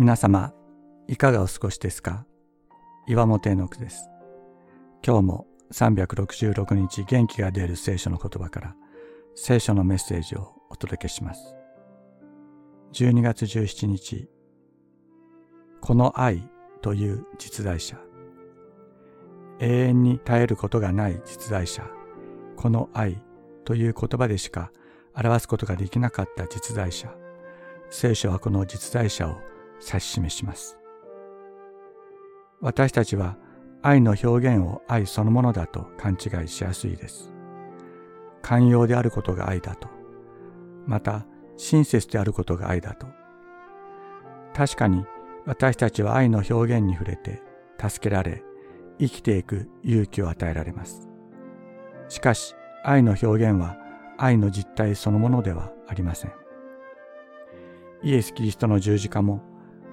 皆様、いかがお過ごしですか？岩本絵の句です。今日も366日元気が出る聖書の言葉から聖書のメッセージをお届けします。12月17日、この愛という実在者。永遠に絶えることがない実在者。この愛という言葉でしか表すことができなかった実在者。聖書はこの実在者を指し示します。私たちは愛の表現を愛そのものだと勘違いしやすいです。寛容であることが愛だと。また、親切であることが愛だと。確かに私たちは愛の表現に触れて助けられ生きていく勇気を与えられます。しかし愛の表現は愛の実態そのものではありません。イエス・キリストの十字架も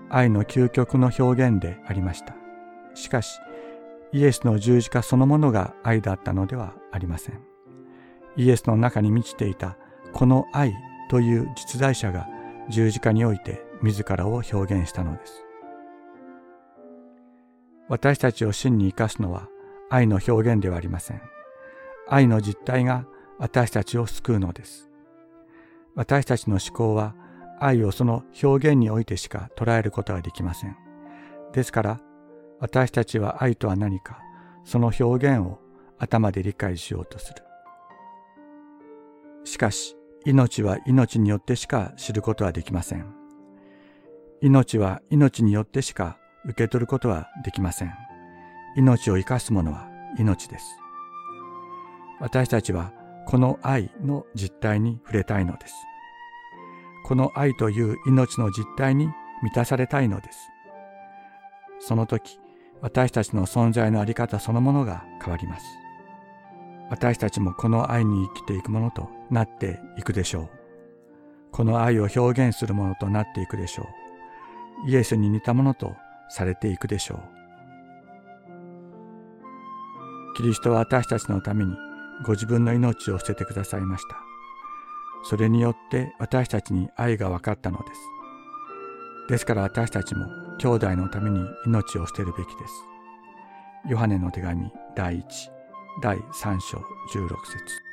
愛の究極の表現でありました。しかし、イエスの十字架そのものが愛だったのではありません。イエスの中に満ちていたこの愛という実在者が十字架において自らを表現したのです。私たちを真に生かすのは愛の表現ではありません。愛の実態が私たちを救うのです。私たちの思考は愛をその表現においてしか捉えることはできません。ですから私たちは愛とは何かその表現を頭で理解しようとする。しかし命は命によってしか知ることはできません。命は命によってしか受け取ることはできません。命を生かすものは命です。私たちはこの愛の実態に触れたいのです。この愛という命の実態に満たされたいのです。その時、私たちの存在のあり方そのものが変わります。私たちもこの愛に生きていくものとなっていくでしょう。この愛を表現するものとなっていくでしょう。イエスに似たものとされていくでしょう。キリストは私たちのためにご自分の命を捨ててくださいました。それによって私たちに愛が分かったのです。ですから私たちも兄弟のために命を捨てるべきです。ヨハネの手紙第1第3章16節